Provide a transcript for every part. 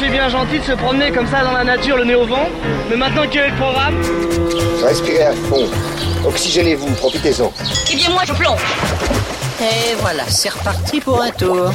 c'est bien gentil de se promener comme ça dans la nature, le nez au vent. Mais maintenant, quel est le programme Respirez à fond. Oxygénez-vous, profitez-en. Eh bien, moi, je plonge. Et voilà, c'est reparti pour un tour.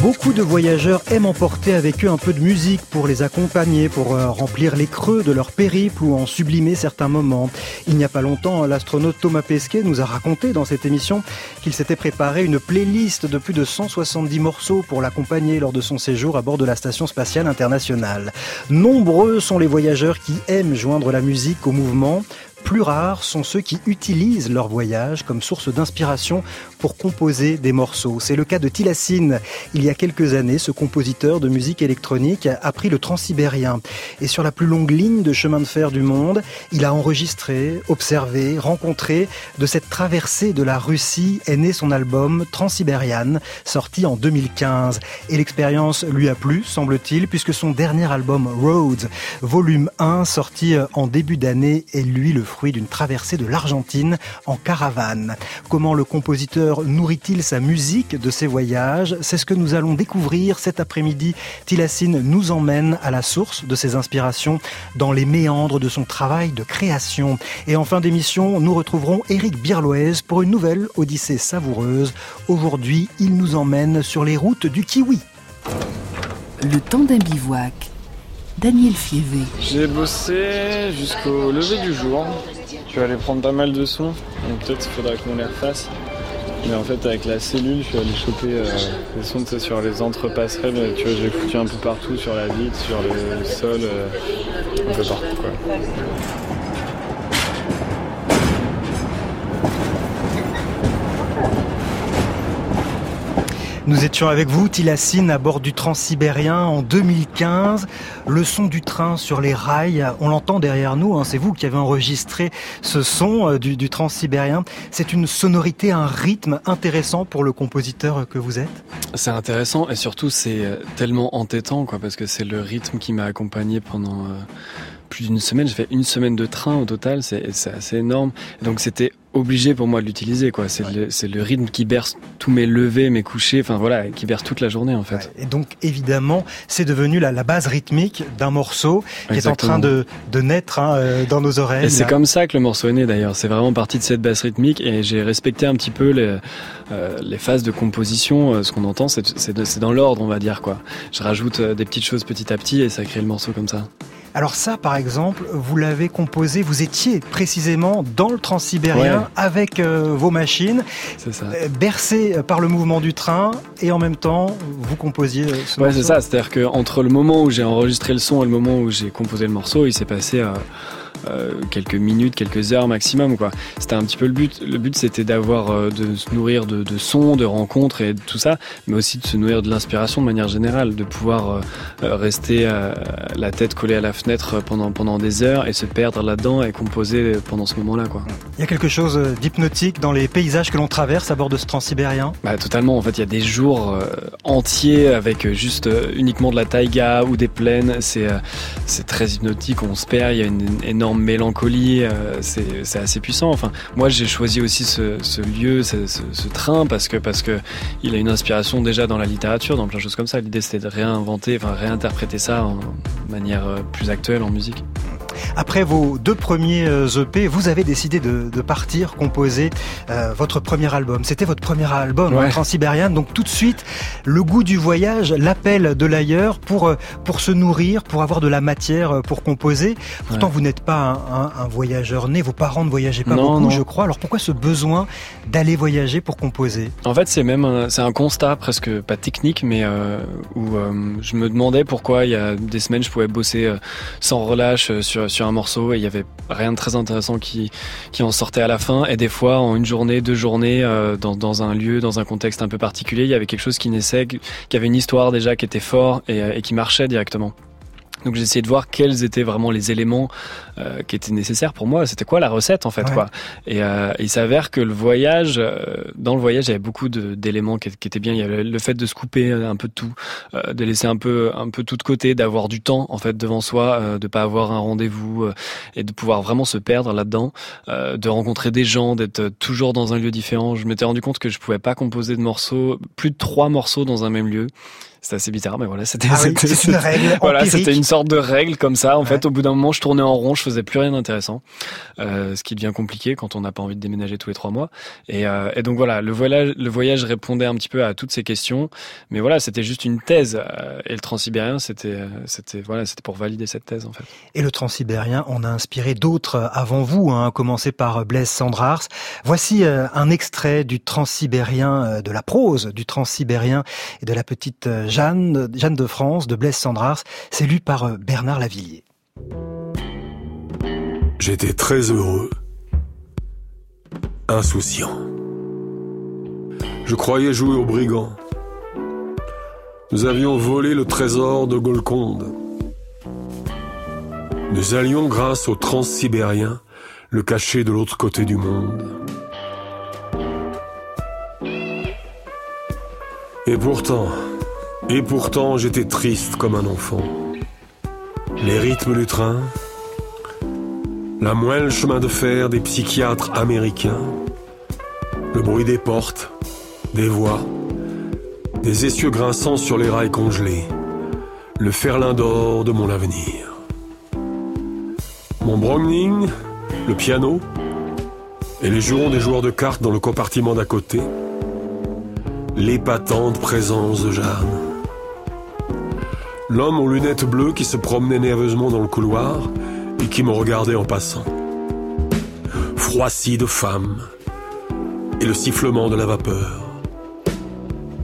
Beaucoup de voyageurs aiment emporter avec eux un peu de musique pour les accompagner, pour euh, remplir les creux de leur périple ou en sublimer certains moments. Il n'y a pas longtemps, l'astronaute Thomas Pesquet nous a raconté dans cette émission qu'il s'était préparé une playlist de plus de 170 morceaux pour l'accompagner lors de son séjour à bord de la Station spatiale internationale. Nombreux sont les voyageurs qui aiment joindre la musique au mouvement. Plus rares sont ceux qui utilisent leur voyage comme source d'inspiration pour composer des morceaux. C'est le cas de Tilassine. Il y a quelques années, ce compositeur de musique électronique a pris le transsibérien. Et sur la plus longue ligne de chemin de fer du monde, il a enregistré, observé, rencontré. De cette traversée de la Russie est né son album Transsibérian, sorti en 2015. Et l'expérience lui a plu, semble-t-il, puisque son dernier album Roads, volume 1, sorti en début d'année, est lui le fruit d'une traversée de l'Argentine en caravane. Comment le compositeur nourrit-il sa musique de ses voyages? C'est ce que nous allons découvrir cet après-midi. Tilassine nous emmène à la source de ses inspirations dans les méandres de son travail de création. Et en fin d'émission, nous retrouverons Éric Birloez pour une nouvelle odyssée savoureuse. Aujourd'hui, il nous emmène sur les routes du kiwi. Le temps d'un bivouac. Daniel Fievé. J'ai bossé jusqu'au lever du jour. Je vais aller prendre pas mal de sons, donc peut-être il faudra qu'on les refasse. Mais en fait, avec la cellule, je suis allé choper euh, les sons sur les entre-passerelles. Tu vois, j'ai foutu un peu partout, sur la vitre, sur le sol, euh, un peu partout. Quoi. Nous étions avec vous, Tilassine, à bord du Transsibérien en 2015. Le son du train sur les rails, on l'entend derrière nous, hein, c'est vous qui avez enregistré ce son euh, du, du Transsibérien. C'est une sonorité, un rythme intéressant pour le compositeur que vous êtes C'est intéressant et surtout c'est euh, tellement entêtant, quoi, parce que c'est le rythme qui m'a accompagné pendant... Euh, plus d'une semaine, j'ai fait une semaine de train au total, c'est assez énorme. Donc c'était obligé pour moi de l'utiliser quoi. C'est le, le, rythme qui berce tous mes levées, mes couchers, enfin voilà, qui berce toute la journée en fait. Et donc évidemment, c'est devenu la, la, base rythmique d'un morceau qui est en train de, de naître hein, euh, dans nos oreilles. Et c'est comme ça que le morceau est né d'ailleurs. C'est vraiment parti de cette base rythmique et j'ai respecté un petit peu les, euh, les phases de composition. Euh, ce qu'on entend, c'est dans l'ordre, on va dire quoi. Je rajoute des petites choses petit à petit et ça crée le morceau comme ça. Alors ça, par exemple, vous l'avez composé, vous étiez précisément dans le transsibérien ouais. avec euh, vos machines, ça. bercé par le mouvement du train, et en même temps, vous composiez ce Ouais, morceau. c'est ça, c'est-à-dire qu'entre le moment où j'ai enregistré le son et le moment où j'ai composé le morceau, il s'est passé... Euh, euh, quelques minutes, quelques heures maximum. quoi. C'était un petit peu le but. Le but, c'était d'avoir, euh, de se nourrir de, de sons, de rencontres et de tout ça, mais aussi de se nourrir de l'inspiration de manière générale, de pouvoir euh, rester la tête collée à la fenêtre pendant, pendant des heures et se perdre là-dedans et composer pendant ce moment-là. quoi. Il y a quelque chose d'hypnotique dans les paysages que l'on traverse à bord de ce transsibérien? Bah, Totalement. En fait, il y a des jours entiers avec juste uniquement de la taïga ou des plaines. C'est c'est très hypnotique. On se perd. Il y a une énorme mélancolie, euh, c'est assez puissant. Enfin, moi j'ai choisi aussi ce, lieu, ce, train parce que parce que il a une inspiration déjà dans la littérature, dans plein de choses comme ça. L'idée c'était de réinventer, enfin réinterpréter ça en manière euh, plus actuelle en musique. Après vos deux premiers EP, vous avez décidé de, de partir composer euh, votre premier album. C'était votre premier album, ouais. hein, Transsibérian. Donc tout de suite, le goût du voyage, l'appel de l'ailleurs pour pour se nourrir, pour avoir de la matière pour composer. Pourtant, ouais. vous n'êtes pas un, un, un, voyageur né. Vos parents ne voyageaient pas non, beaucoup, non. je crois. Alors pourquoi ce besoin d'aller voyager pour composer? En fait, c'est même c'est un constat presque pas technique, mais euh, où euh, je me demandais pourquoi il y a des semaines je pouvais bosser euh, sans relâche sur sur un morceau et il y avait rien de très intéressant qui qui en sortait à la fin et des fois en une journée, deux journées euh, dans dans un lieu, dans un contexte un peu particulier, il y avait quelque chose qui naissait, qui avait une histoire déjà qui était fort et, et qui marchait directement. Donc j'ai essayé de voir quels étaient vraiment les éléments qui était nécessaire pour moi. C'était quoi la recette en fait quoi? Et il s'avère que le voyage, dans le voyage, il y avait beaucoup d'éléments qui, qui, étaient bien. Il y avait le fait de se couper un peu de tout, de laisser un peu un peu tout de côté, d'avoir du temps en fait devant soi, de pas avoir un rendez-vous et de pouvoir vraiment se perdre là-dedans, de rencontrer des gens, d'être toujours dans un lieu différent. Je m'étais rendu compte que je pouvais pas composer de morceaux, plus de trois morceaux dans un même lieu. C'était assez bizarre, mais voilà, c'était ah une règle. Voilà, c'était une sorte de règle comme ça. En fait, au bout d'un moment, je tournais en rond, je faisais plus rien d'intéressant, euh, ce qui devient compliqué quand on n'a pas envie de déménager tous les trois mois. Et, euh, donc voilà, le voyage, répondait un petit peu à toutes ces questions, mais voilà, c'était juste une thèse. Euh, et le transsibérien, c'était, c'était voilà, c'était pour valider cette thèse en fait. Et le transsibérien, on a inspiré d'autres avant vous, hein, à commencer par Blaise Sandrars. Voici un extrait du transsibérien, de la prose du transsibérien et de la petite Jeanne, Jeanne de France de Blaise Sandrars. C'est lu par Bernard Lavillier. J'étais très heureux, insouciant. Je croyais jouer aux brigands. Nous avions volé le trésor de Golconde. Nous allions, grâce au transsibérien, le cacher de l'autre côté du monde. Et pourtant, et pourtant j'étais triste comme un enfant. Les rythmes du train, la moelle chemin de fer des psychiatres américains, le bruit des portes, des voix, des essieux grinçants sur les rails congelés, le ferlin d'or de mon avenir. Mon Browning, le piano, et les jurons des joueurs de cartes dans le compartiment d'à côté, l'épatante présence de Jeanne l'homme aux lunettes bleues qui se promenait nerveusement dans le couloir et qui me regardait en passant. Froissi de femme, et le sifflement de la vapeur,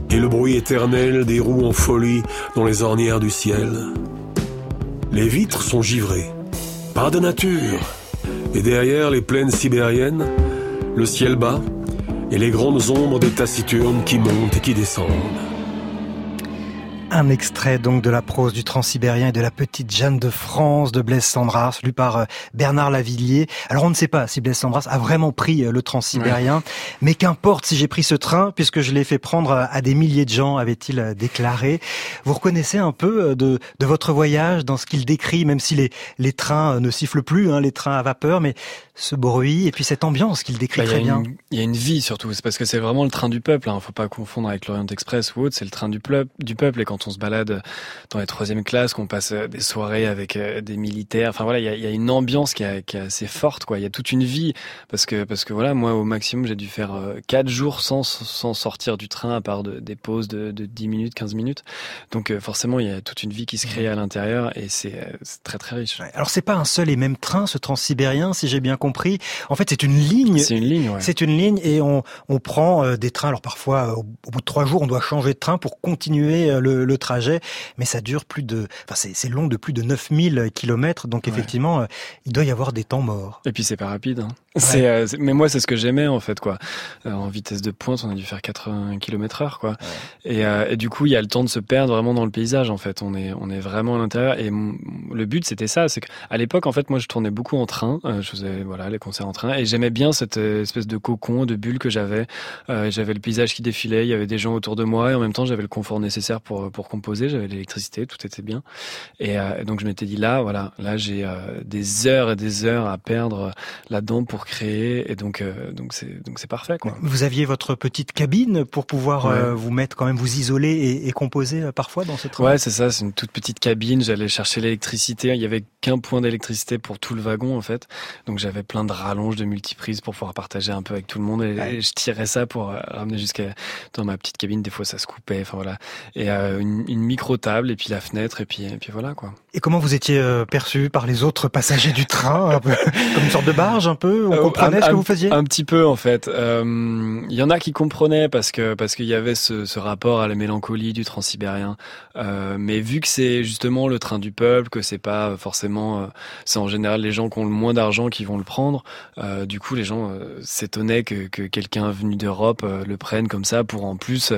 et le bruit éternel des roues en folie dans les ornières du ciel. Les vitres sont givrées, pas de nature, et derrière les plaines sibériennes, le ciel bas et les grandes ombres des taciturnes qui montent et qui descendent. Un extrait donc de la prose du Transsibérien et de la petite Jeanne de France de Blaise Sandras, lu par euh, Bernard Lavillier. Alors on ne sait pas si Blaise Sandras a vraiment pris euh, le Transsibérien, mais qu'importe si j'ai pris ce train, puisque je l'ai fait prendre euh, à des milliers de gens, avait-il déclaré. Vous reconnaissez un peu de, de votre voyage dans ce qu'il décrit, même si les, les trains ne sifflent plus, hein, les trains à vapeur, mais ce bruit et puis cette ambiance qu'il décrit bah, très bien. Il y a une vie surtout, c'est parce que c'est vraiment le train du peuple. Hein. Faut pas confondre avec l'Orient Express ou autre. C'est le train du, peuple, du peuple. Et quand on se balade dans les troisième classes, qu'on passe euh, des soirées avec euh, des militaires, enfin voilà, il y a, il y a une ambiance qui, est assez forte. Quoi, il y a toute une vie parce que parce que voilà, moi au maximum j'ai dû faire euh, quatre jours sans sans sortir du train à part de, des pauses de, de 10 minutes, 15 minutes. Donc forcément il y a toute une vie qui se crée à l'intérieur et c'est très très riche. Alors c'est pas un seul et même train, ce transsibérien, si j'ai bien compris. En fait, c'est une ligne. C'est une ligne. C'est une ligne et on, on prend des trains. Alors parfois, au, bout de trois jours, on doit changer de train pour continuer le, le trajet, mais ça dure plus de. Enfin, c'est long de plus de 9000 kilomètres. Donc effectivement, euh, il doit y avoir des temps morts. Et puis c'est pas rapide. Hein. C'est, mais moi, c'est ce que j'aimais en fait, quoi. en vitesse de pointe, on a dû faire 80 km heure, quoi. Et, et, du coup, il y a le temps de se perdre vraiment dans le paysage, en fait. On est, on est vraiment à l'intérieur. Et le but, c'était ça. C'est qu'à l'époque, en fait, moi, je tournais beaucoup en train. je faisais, voilà, les concerts en train. Et j'aimais bien cette euh, espèce de cocon, de bulle que j'avais. Euh, j'avais le paysage qui défilait, il y avait des gens autour de moi, et en même temps j'avais le confort nécessaire pour pour composer. J'avais l'électricité, tout était bien. Et, euh, donc je m'étais dit là, voilà, là j'ai des heures et des heures à perdre là-dedans pour créer. Et donc donc c'est donc c'est parfait. Quoi. Vous aviez votre petite cabine pour pouvoir vous mettre quand même vous isoler et, et composer parfois dans cette. Ouais, c'est ça. C'est une toute petite cabine. J'allais chercher l'électricité. Il y avait qu'un point d'électricité pour tout le wagon en fait. Donc j'avais plein de rallonge de multiprise pour pouvoir partager un peu avec tout le monde. Et, je tirais ça pour euh, ramener jusqu'à dans ma petite cabine. Des fois, ça se coupait. Enfin voilà. Et euh, une, micro table et puis la fenêtre et puis et puis voilà quoi. Et comment vous étiez euh, perçu par les autres passagers du train, un peu, comme une sorte de barge un peu? On comprenait ce que vous faisiez? Un petit peu en fait. Il y en a qui comprenaient parce que parce qu'il y avait ce, ce, rapport à la mélancolie du transsibérien. mais vu que c'est justement le train du peuple, que c'est pas forcément, c'est en général les gens qui ont le moins d'argent qui vont le prendre. Euh, du coup, les gens euh, s'étonnaient que, que quelqu'un venu d'Europe euh, le prenne comme ça pour en plus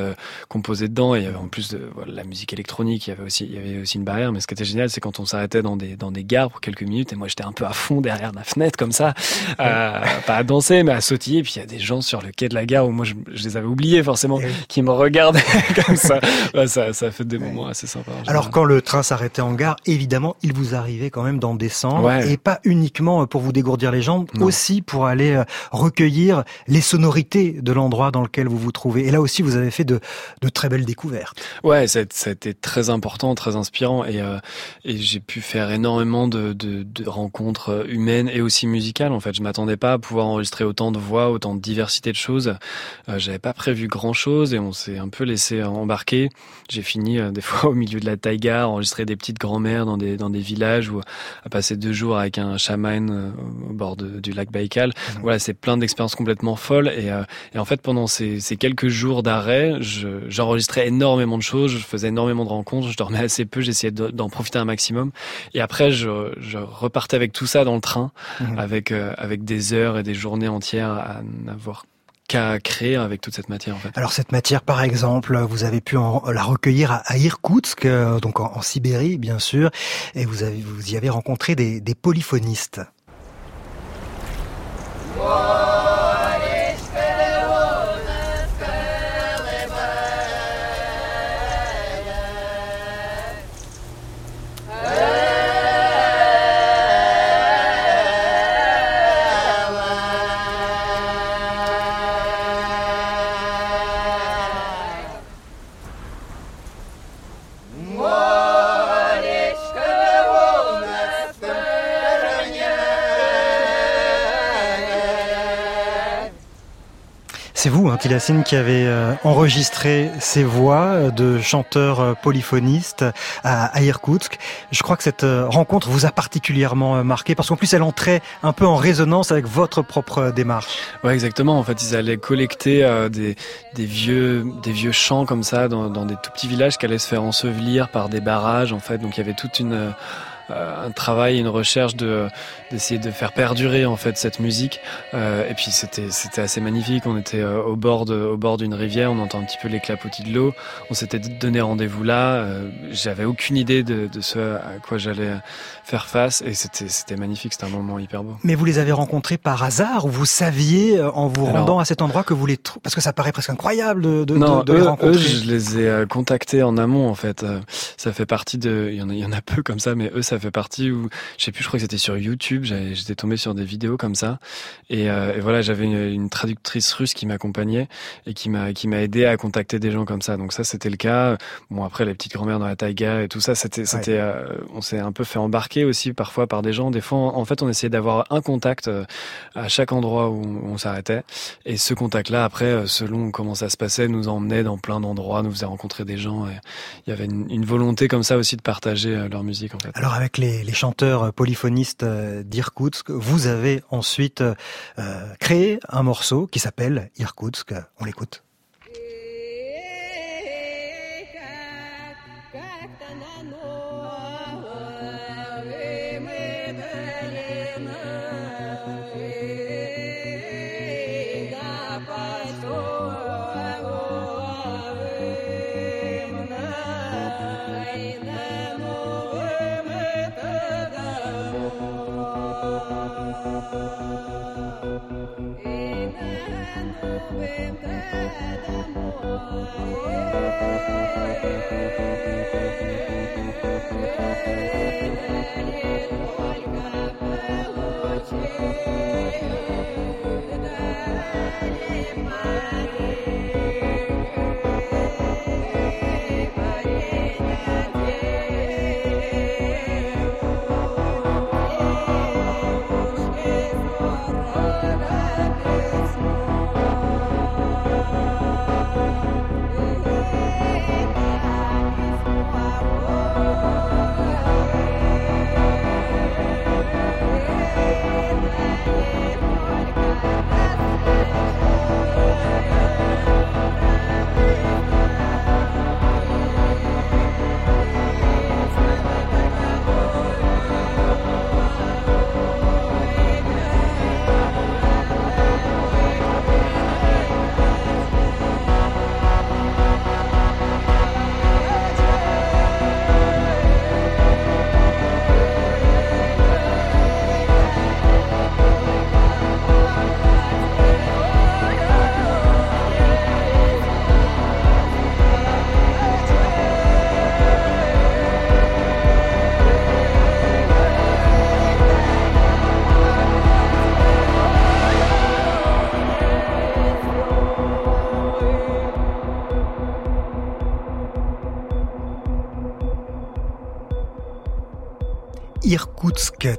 composer dedans. Et en plus de voilà, la musique électronique, il y avait aussi il y avait aussi une barrière. Mais ce qui était génial, c'est c'est quand on s'arrêtait dans des dans des gares pour quelques minutes et moi j'étais un peu à fond derrière la fenêtre comme ça, euh, pas à danser mais à sautiller. Et puis il y a des gens sur le quai de la gare où moi je, les avais oubliés forcément, eh qui me regardaient comme ça. ça. Ça fait des moments assez sympas. Alors quand le train s'arrêtait en gare, évidemment, il vous arrivait quand même d'en descendre et pas uniquement pour vous dégourdir les jambes, aussi pour aller euh, recueillir les sonorités de l'endroit dans lequel vous vous trouvez. Et là aussi, vous avez fait de, de très belles découvertes. Ouais, ça, ça a été très important, très inspirant et, euh, et j'ai pu faire énormément de, de, de, rencontres humaines et aussi musicales. En fait, je m'attendais pas à pouvoir enregistrer autant de voix, autant de diversité de choses. Euh, J'avais pas prévu grand chose et on s'est un peu laissé embarquer. J'ai fini euh, des fois au milieu de la taïga, enregistrer des petites grand-mères dans des dans des villages ou à passer deux jours avec un chaman euh, au bord du lac Baïkal. Mmh. Voilà, c'est plein d'expériences complètement folles et, euh, et en fait pendant ces, ces quelques jours d'arrêt, j'enregistrais énormément de choses, je faisais énormément de rencontres, je dormais assez peu, j'essayais d'en profiter un maximum et après je, je repartais avec tout ça dans le train mmh. avec avec des heures et des journées entières à n'avoir qu'à créer avec toute cette matière en fait. Alors cette matière par exemple, vous avez pu la recueillir à, Irkoutsk, euh, donc en, Sibérie bien sûr, et vous, avez, vous y avez rencontré des, des polyphonistes. Vous, hein, Tilassine, qui avez euh, enregistré ces voix euh, de chanteurs euh, polyphonistes à, Irkoutsk. Je crois que cette rencontre vous a particulièrement marqué parce qu'en plus elle entrait un peu en résonance avec votre propre démarche. Ouais, exactement. En fait, ils allaient collecter des, vieux des vieux chants comme ça dans, des tout petits villages qui allaient se faire ensevelir par des barrages. En fait, donc il y avait toute une un travail, une recherche de d'essayer de faire perdurer en fait cette musique. Euh, et puis c'était c'était assez magnifique. On était euh, au bord de, au bord d'une rivière, on entend un petit peu les clapotis de l'eau. On s'était donné rendez-vous là. J'avais aucune idée de, de ce à quoi j'allais faire face et c'était c'était magnifique. C'était un moment hyper beau. Mais vous les avez rencontrés par hasard ou vous saviez en vous rendant à cet endroit que vous les parce que ça paraît presque incroyable de, de, non, de, les rencontrer. Eux, je les ai contactés en amont en fait. Ça fait partie de il y en a il y en a peu comme ça, mais eux ça fait partie où, je sais plus, je crois que c'était sur YouTube, j'étais tombé sur des vidéos comme ça. Et, euh, et voilà, j'avais une, traductrice russe qui m'accompagnait et qui m'a qui m'a aidé à contacter des gens comme ça. Donc ça, c'était le cas. Bon, après, les petites grand-mères dans la taïga et tout ça, c'était, c'était, euh, on s'est un peu fait embarquer aussi parfois par des gens. Des fois, en fait, on essayait d'avoir un contact euh, à chaque endroit où on, s'arrêtait. Et ce contact-là, après, selon comment ça se passait, nous emmenait dans plein d'endroits, nous faisait rencontrer des gens. Et il y avait une, une volonté comme ça aussi de partager leur musique, en fait. Alors, avec les, chanteurs polyphonistes euh, d'Irkoutsk, vous avez ensuite euh, créé un morceau qui s'appelle Irkoutsk. On l'écoute.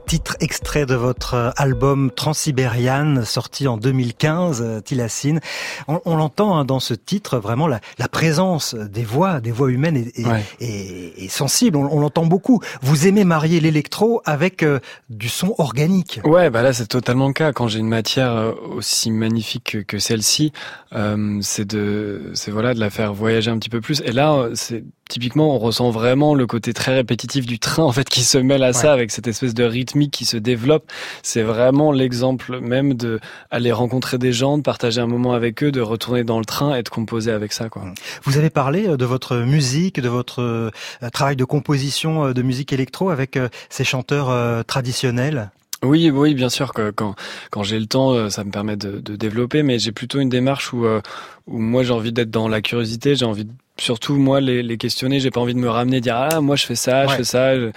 Titre extrait de votre album Transsibériane, sorti en 2015, Tilassine. On, on l'entend hein, dans ce titre, vraiment la, la, présence des voix, des voix humaines est, Ouais. est- est sensible, on, on l'entend beaucoup. Vous aimez marier l'électro avec euh, du son organique. Ouais, bah là c'est totalement le cas. Quand j'ai une matière euh, aussi magnifique que, celle-ci, euh, c'est de, c'est voilà de la faire voyager un petit peu plus. Et là, euh, c'est typiquement on ressent vraiment le côté très répétitif du train en fait qui se mêle à ça avec cette espèce de rythmique qui se développe. C'est vraiment l'exemple même de aller rencontrer des gens, de partager un moment avec eux, de retourner dans le train et de composer avec ça quoi. Vous avez parlé euh, de votre musique, de votre euh, travail de composition euh, de musique électro avec ces chanteurs traditionnels? Oui, oui, bien sûr que quand quand j'ai le temps, ça me permet de, de développer, mais j'ai plutôt une démarche où où moi j'ai envie d'être dans la curiosité, j'ai envie de, surtout moi les, les questionner, j'ai pas envie de me ramener dire ah moi je fais ça, je fais ça, et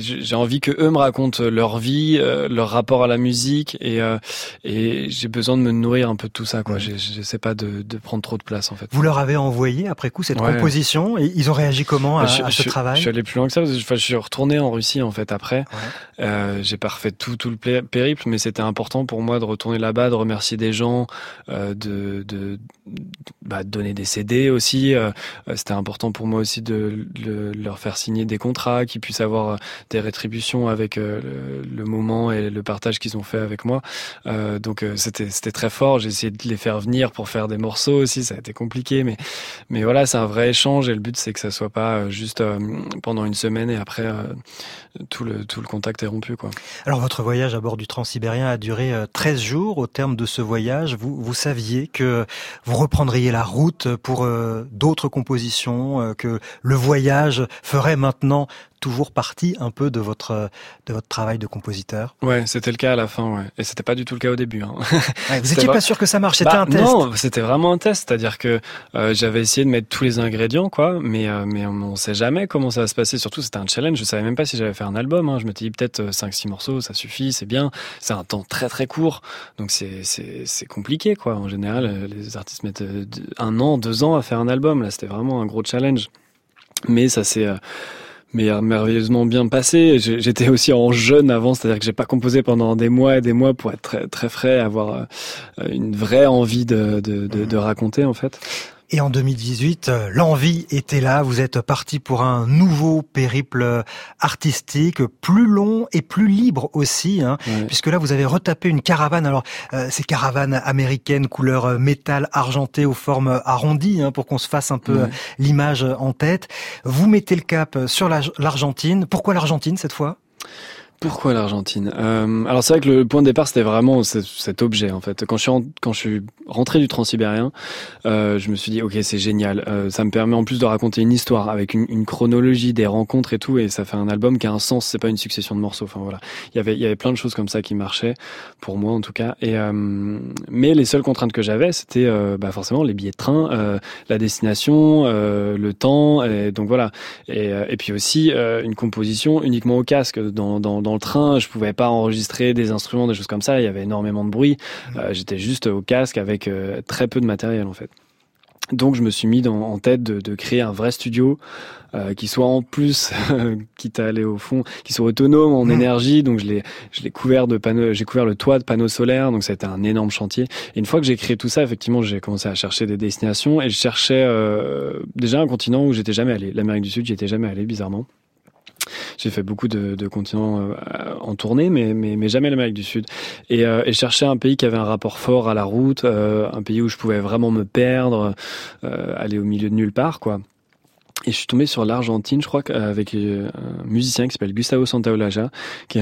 j'ai envie que eux me racontent leur vie, euh, leur rapport à la musique et euh, et j'ai besoin de me nourrir un peu de tout ça quoi. Ouais. J'essaie pas de, de prendre trop de place en fait. Vous leur avez envoyé après coup cette Ouais. composition et ils ont réagi comment à, je, à ce je- travail je suis allé plus loin que ça parce que enfin, je suis retourné en Russie en fait après. Euh, j'ai pas refait tout tout le périple, mais c'était important pour moi de retourner là-bas, de remercier des gens, euh, de de bah, de donner des CD aussi. Euh, c'était important pour moi aussi de le- leur faire signer des contrats, qu'ils puissent avoir euh, des rétributions avec euh, le, moment et le partage qu'ils ont fait avec moi. Donc c'était c'était très fort. J'ai essayé de les faire venir pour faire des morceaux aussi. Ça a été compliqué, mais mais voilà, c'est un vrai échange et le but c'est que ça soit pas juste pendant une semaine et après tout le tout le contact est rompu quoi. Alors votre voyage à bord du Transsibérien a duré euh, 13 jours. Au terme de ce voyage, vous, vous saviez que vous reprendriez la route pour d'autres compositions, euh, que le voyage ferait maintenant toujours partie un peu de votre de votre travail de compositeur. Ouais, c'était le cas à la fin, ouais. Et c'était pas du tout le cas au début. Hein. Ouais, vous étiez pas sûr que ça marche, c'était Bah, un test. Non, c'était vraiment un test, c'est-à-dire que euh, j'avais essayé de mettre tous les ingrédients, quoi, mais euh, mais on, on sait jamais comment ça va se passer. Surtout, c'était un challenge. Je savais même pas si j'allais faire un album. Hein. Je m'étais dit peut-être 5-6 morceaux, ça suffit, c'est bien. C'est un temps très très court, donc c'est compliqué, quoi. En général, euh, les artistes mettent euh, un an, deux ans à faire un album. Là, c'était vraiment un gros challenge. Mais ça s'est euh, mais merveilleusement bien passé. J'étais aussi en jeûne avant, c'est-à-dire que j'ai pas composé pendant des mois et des mois pour être très, très frais, avoir euh, une vraie envie de, de, de raconter en fait. Et en 2018, euh, l'envie était là. Vous êtes parti pour un nouveau périple euh, artistique, plus long et plus libre aussi, hein, puisque là vous avez retapé une caravane. Alors euh, ces caravanes américaines couleur métal argenté aux formes arrondies, hein, pour qu'on se fasse un peu l'image en tête. Vous mettez le cap sur la- l'Argentine. Pourquoi l'Argentine cette fois? Pourquoi l'Argentine? Euh, Alors c'est vrai que le point de départ c'était vraiment ce- cet objet en fait. Quand je suis en- quand je suis rentré du Transsibérien, euh, je me suis dit ok c'est génial. Euh, ça me permet en plus de raconter une histoire avec une, chronologie des rencontres et tout et ça fait un album qui a un sens. C'est pas une succession de morceaux. Enfin voilà, il y avait il y avait plein de choses comme ça qui marchaient pour moi en tout cas. Et euh, mais les seules contraintes que j'avais c'était euh, bah, forcément les billets de train, euh, la destination, le temps. Et donc voilà. Et, et puis aussi une composition uniquement au casque. Dans, dans, dans le train, je pouvais pas enregistrer des instruments, des choses comme ça. Il y avait énormément de bruit. Euh, J'étais juste au casque avec euh, très peu de matériel en fait. Donc je me suis mis dans, en tête de, de créer un vrai studio euh, qui soit en plus, quitte à aller au fond, qui soit autonome en énergie. Donc je l'ai, je l'ai couvert de panneaux, j'ai couvert le toit de panneaux solaires. Donc été un énorme chantier. Et une fois que j'ai créé tout ça, effectivement, j'ai commencé à chercher des destinations et je cherchais euh, déjà un continent où j'étais jamais allé. L'Amérique du Sud, j'y étais jamais allé bizarrement. J'ai fait beaucoup de, continents euh, en tournée, mais, mais, mais jamais l'Amérique du Sud. Et, euh, et je cherchais un pays qui avait un rapport fort à la route, euh, un pays où je pouvais vraiment me perdre, euh, aller au milieu de nulle part, quoi. Et je suis tombé sur l'Argentine, je crois, avec euh, un musicien qui s'appelle Gustavo Santaolalla, qui,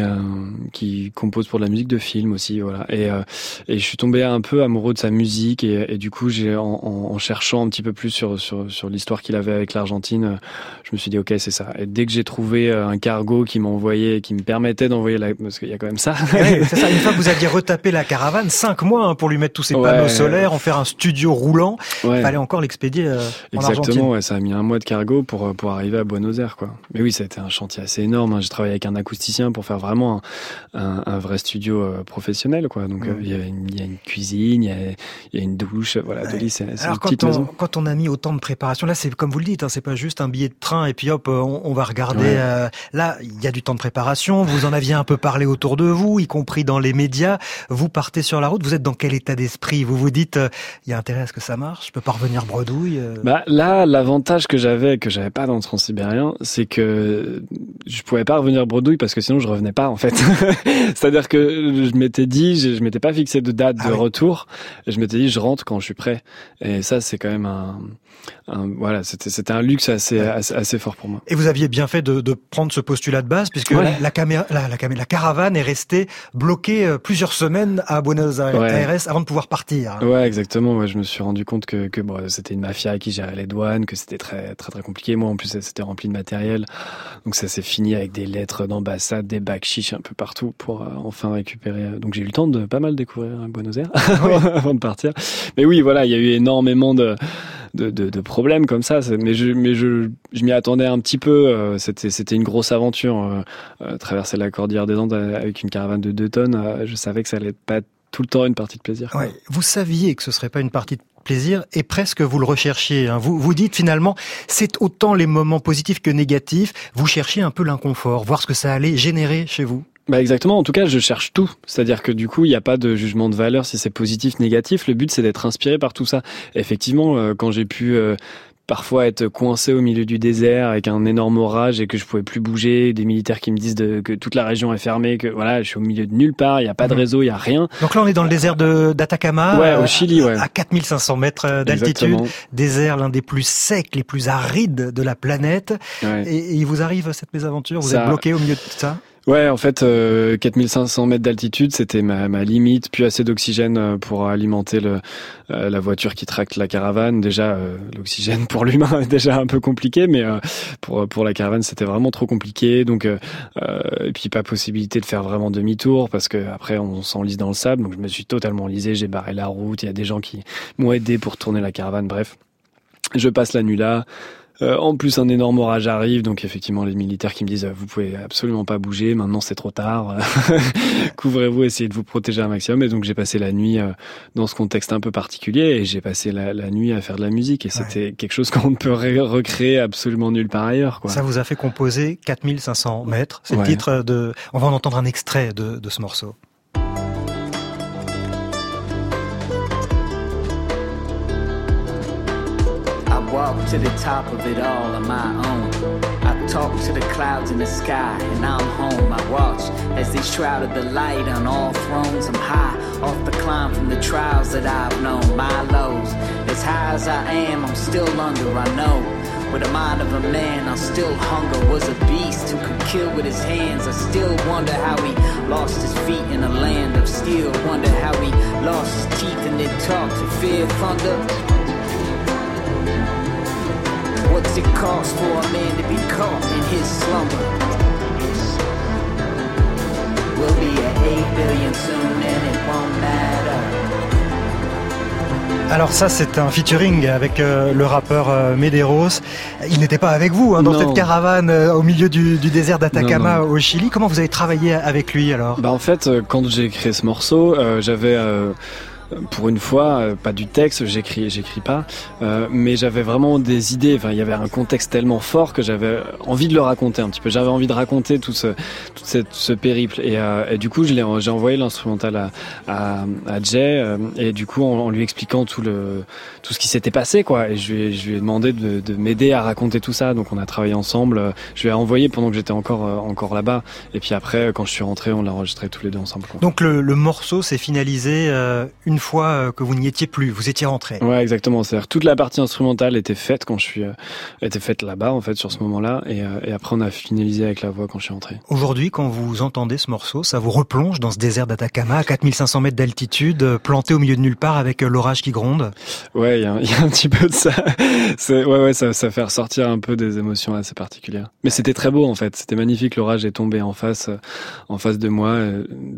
qui compose pour de la musique de film aussi, voilà. Et, euh, et je suis tombé un peu amoureux de sa musique, et, et du coup, j'ai en, en, en cherchant un petit peu plus sur sur, sur l'histoire qu'il avait avec l'Argentine, euh, je me suis dit ok, c'est ça. Et dès que j'ai trouvé euh, un cargo qui m'envoyait, qui me permettait d'envoyer la, parce qu'il y a quand même ça. Ouais, c'est ça. Une fois que vous aviez retapé la caravane, cinq mois hein, pour lui mettre tous ces panneaux solaires, en faire un studio roulant, Ouais. fallait encore l'expédier euh, en Argentine. Exactement, ouais, ça a mis un mois de cargo cargo pour pour arriver à Buenos Aires quoi. Mais oui, ça a été un chantier assez énorme. Hein. J'ai travaillé avec un acousticien pour faire vraiment un, un, vrai studio professionnel quoi. Donc il y, a une, y, a une cuisine, il y a, y a, une douche, voilà. Ouais. c'est une quand on, quand on a mis autant de préparation, là c'est comme vous le dites, hein, c'est pas juste un billet de train et puis hop, on, on va regarder. là, il y a du temps de préparation. Vous en aviez un peu parlé autour de vous, y compris dans les médias. Vous partez sur la route. Vous êtes dans quel état d'esprit? Vous vous dites, il y a intérêt à ce que ça marche. Je peux pas revenir bredouille. Bah là, l'avantage que j'avais, que j'avais pas dans le Transsibérien, c'est que je pouvais pas revenir bredouille parce que sinon je revenais pas en fait. C'est-à-dire que je m'étais dit, je, je m'étais pas fixé de date ah de retour. Et je m'étais dit, je rentre quand je suis prêt. Et ça, c'est quand même un, un voilà, c'était un luxe assez, assez, assez fort pour moi. Et vous aviez bien fait de, de prendre ce postulat de base puisque la, la, caméra, la, la, la, caravane est restée bloquée euh, plusieurs semaines à Buenos Aires avant de pouvoir partir. Ouais, exactement. Ouais, je me suis rendu compte que, que bon, c'était une mafia qui gérait les douanes, que c'était très très très compliqué. Moi, en plus, c'était rempli de matériel, donc ça s'est fini avec des lettres d'ambassade, des bacs chiches un peu partout pour euh, enfin récupérer. Euh, donc j'ai eu le temps de pas mal découvrir Buenos Aires avant de partir. Mais oui, voilà, il y a eu énormément de de, de, de, problèmes comme ça. Mais je, mais je, je m'y attendais un petit peu. Euh, c'était, c'était une grosse aventure. Euh, euh, traverser la cordillère des Andes avec une caravane de 2 tonnes. je savais que ça allait pas tout le temps une partie de plaisir. Ouais. Vous saviez que ce serait pas une partie de plaisir et presque vous le recherchiez. Hein. Vous vous dites finalement, c'est autant les moments positifs que négatifs. Vous cherchiez un peu l'inconfort, voir ce que ça allait générer chez vous. Bah exactement. En tout cas, je cherche tout. C'est-à-dire que du coup, il n'y a pas de jugement de valeur si c'est positif, négatif. Le but, c'est d'être inspiré par tout ça. effectivement, euh, quand j'ai pu euh, parfois être coincé au milieu du désert avec un énorme orage et que je pouvais plus bouger, des militaires qui me disent de, que toute la région est fermée, que voilà, je suis au milieu de nulle part, il n'y a pas de mhm. réseau, il y a rien. Donc là, on est dans le désert de d'Atacama, ouais, au Chili, ouais. à 4500 mètres d'altitude, désert l'un des plus secs, les plus arides de la planète. Ouais. Et, il vous arrive cette mésaventure, vous êtes bloqué au milieu de tout ça? Ouais, en fait, euh, 4500 mètres d'altitude, c'était ma, ma, limite, puis assez d'oxygène euh, pour alimenter le, euh, la voiture qui tracte la caravane. Déjà, euh, l'oxygène pour l'humain est déjà un peu compliqué, mais pour pour la caravane, c'était vraiment trop compliqué. Donc, et puis pas possibilité de faire vraiment demi-tour parce que après on s'enlise dans le sable. Donc, je me suis totalement enlisé, j'ai barré la route. Il y a des gens qui m'ont aidé pour tourner la caravane. Bref, je passe la nuit là. Euh, en plus, un énorme orage arrive, donc effectivement, les militaires qui me disent vous pouvez absolument pas bouger, maintenant c'est trop tard, couvrez-vous, essayez de vous protéger un maximum. Et donc j'ai passé la nuit euh, dans ce contexte un peu particulier, et j'ai passé la, la, nuit à faire de la musique, et c'était quelque chose qu'on ne peut recréer absolument nulle part ailleurs. Quoi. Ça vous a fait composer 4500 mètres. C'est le titre de. On va en entendre un extrait de, de ce morceau. To the top of it all on my own. I talk to the clouds in the sky, and I'm home. I watch as they shrouded the light on all thrones. I'm high off the climb from the trials that I've known. My lows, as high as I am, I'm still under. I know. With the mind of a man, I still hunger. Was a beast who could kill with his hands. I still wonder how he lost his feet in a land of steel. Wonder how he lost his teeth and then talked to fear thunder. What's it cost for a man to be caught in his slumber? We'll be at 8 billion soon and it won't matter. Alors ça c'est un featuring avec euh, le rappeur euh, Medeiros. Il n'était pas avec vous hein, dans non. cette caravane euh, au milieu du, du désert d'Atacama au Chili. Comment vous avez travaillé avec lui alors? Bah en fait euh, quand j'ai créé ce morceau, euh, j'avais pour une fois, euh, pas du texte, j'écris, j'écris pas, euh, mais j'avais vraiment des idées. Enfin, il y avait un contexte tellement fort que j'avais envie de le raconter un petit peu. J'avais envie de raconter tout ce, tout cette, ce périple. Et, euh, du coup, je l'ai, j'ai envoyé l'instrumental à, à, à Jay, euh, et du coup, en, lui expliquant tout le, tout ce qui s'était passé, quoi. Et je lui ai, je lui ai demandé de, de m'aider à raconter tout ça. Donc, on a travaillé ensemble. Je lui ai envoyé pendant que j'étais encore, encore là-bas. Et puis après, quand je suis rentré, on l'a enregistré tous les deux ensemble. Donc, le, le morceau s'est finalisé une une fois euh, que vous n'y étiez plus, vous étiez rentré. Ouais, exactement. C'est-à-dire toute la partie instrumentale était faite quand je suis euh, était faite là-bas en fait sur ce moment-là, et, euh, et, après on a finalisé avec la voix quand je suis rentré. Aujourd'hui, quand vous entendez ce morceau, ça vous replonge dans ce désert d'Atacama à 4500 mètres d'altitude, planté au milieu de nulle part avec l'orage qui gronde? Ouais, il y, y, a un petit peu de ça. Ouais, ouais, ça, ça fait ressortir un peu des émotions assez particulières. Mais c'était très beau en fait. C'était magnifique. L'orage est tombé en face, en face de moi,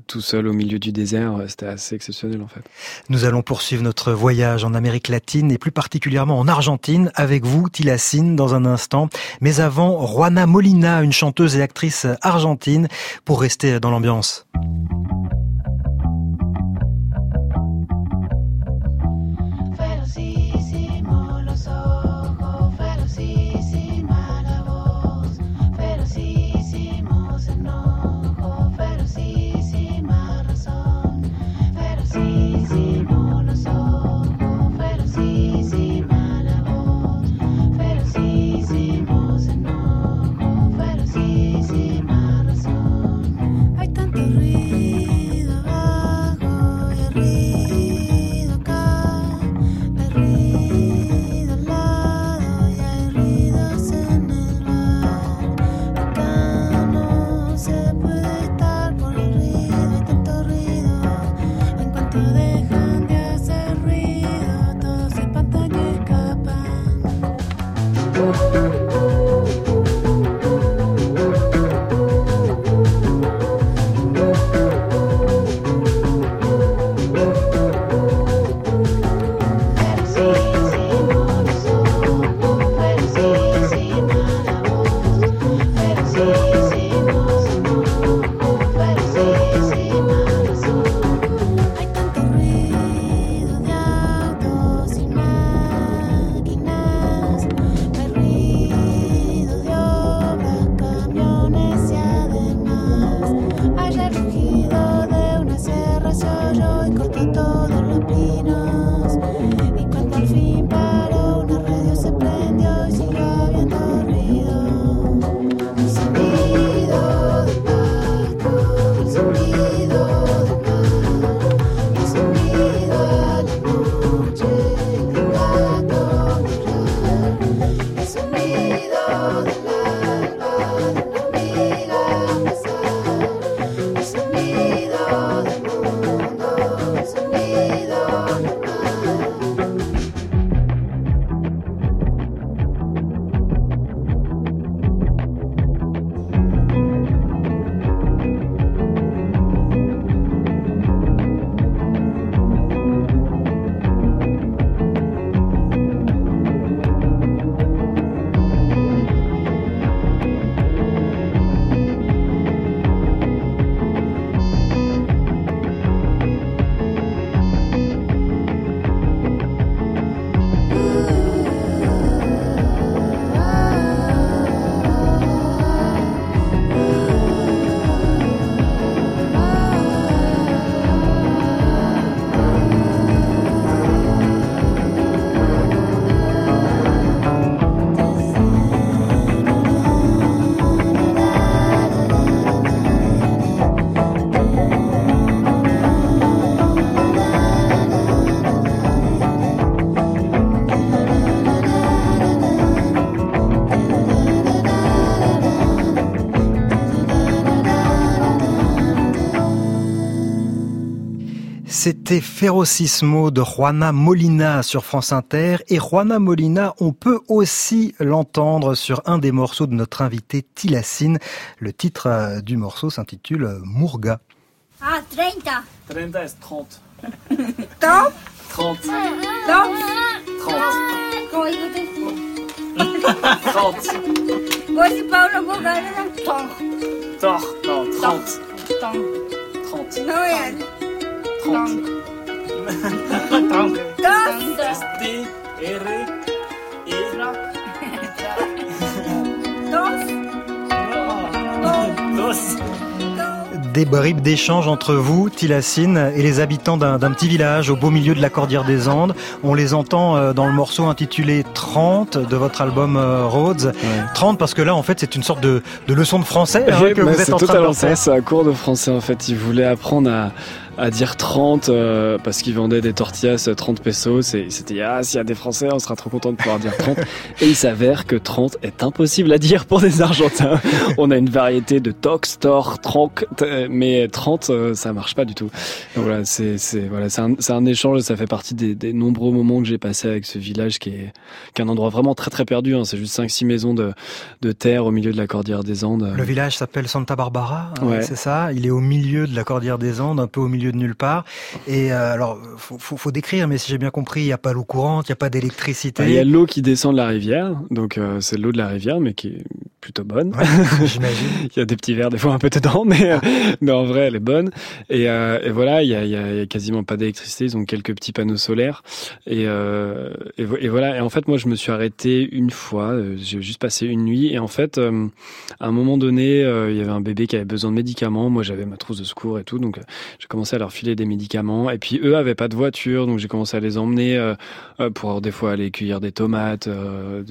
tout seul au milieu du désert. C'était assez exceptionnel en fait. Nous allons poursuivre notre voyage en Amérique latine et plus particulièrement en Argentine avec vous, Tilacine, dans un instant. Mais avant, Juana Molina, une chanteuse et actrice argentine, pour rester dans l'ambiance. C'était Ferrocismo de Juana Molina sur France Inter. Et Juana Molina, on peut aussi l'entendre sur un des morceaux de notre invité Tilacine. Le titre euh, du morceau s'intitule Mourga. Ah, 30. 30 est 30. 30. 30. 30. 30. Comment écoutez 30. Moi, c'est Paolo Morgane. 30. Tor. Non, 30. 30. 30. Non, rien. 30. 30. T, R, E, Dos. Des bribes d'échange entre vous, Tilacine, et les habitants d'un petit village au beau milieu de la Cordillère des Andes. On les entend euh, dans le morceau intitulé 30 de votre album euh, Rhodes. 30 parce que là, en fait, c'est une sorte de, de leçon de français hein, que vous êtes c'est en train de totalement leur ça, faire. c'est un cours de français en fait. Ils voulaient apprendre à, à dire 30 euh, parce qu'ils vendaient des tortillas à 30 pesos et ils s'étaient dit ah s'il y a des français on sera trop content de pouvoir dire 30 et il s'avère que 30 est impossible à dire pour des argentins. On a une variété de tox, tor, tronc mais 30 euh, ça marche pas du tout. Donc voilà, c'est c'est voilà, c'est un, un échange ça fait partie des, des nombreux moments que j'ai passé avec ce village qui est qui est un endroit vraiment très très perdu hein. c'est juste 5 6 maisons de de terre au milieu de la cordillère des Andes. Le village s'appelle Santa Barbara, hein, Ouais. c'est ça Il est au milieu de la Cordillère des Andes, un peu au milieu de nulle part. Et euh, alors, faut, faut, décrire, mais si j'ai bien compris, il n'y a pas l'eau courante, il n'y a pas d'électricité. Il y a l'eau qui descend de la rivière, donc euh, c'est l'eau de la rivière, mais qui plutôt bonne. Ouais, J'imagine. il y a des petits verres des fois un peu dedans, mais, euh, mais en vrai elle est bonne. Et, euh, et voilà, il y a, il y a quasiment pas d'électricité, ils ont quelques petits panneaux solaires. Et, euh, et, et, voilà, et en fait moi je me suis arrêté une fois, j'ai juste passé une nuit, et en fait à un moment donné il y avait un bébé qui avait besoin de médicaments, moi j'avais ma trousse de secours et tout, donc j'ai commencé à leur filer des médicaments, et puis eux avaient pas de voiture, donc j'ai commencé à les emmener pour des fois aller cueillir des tomates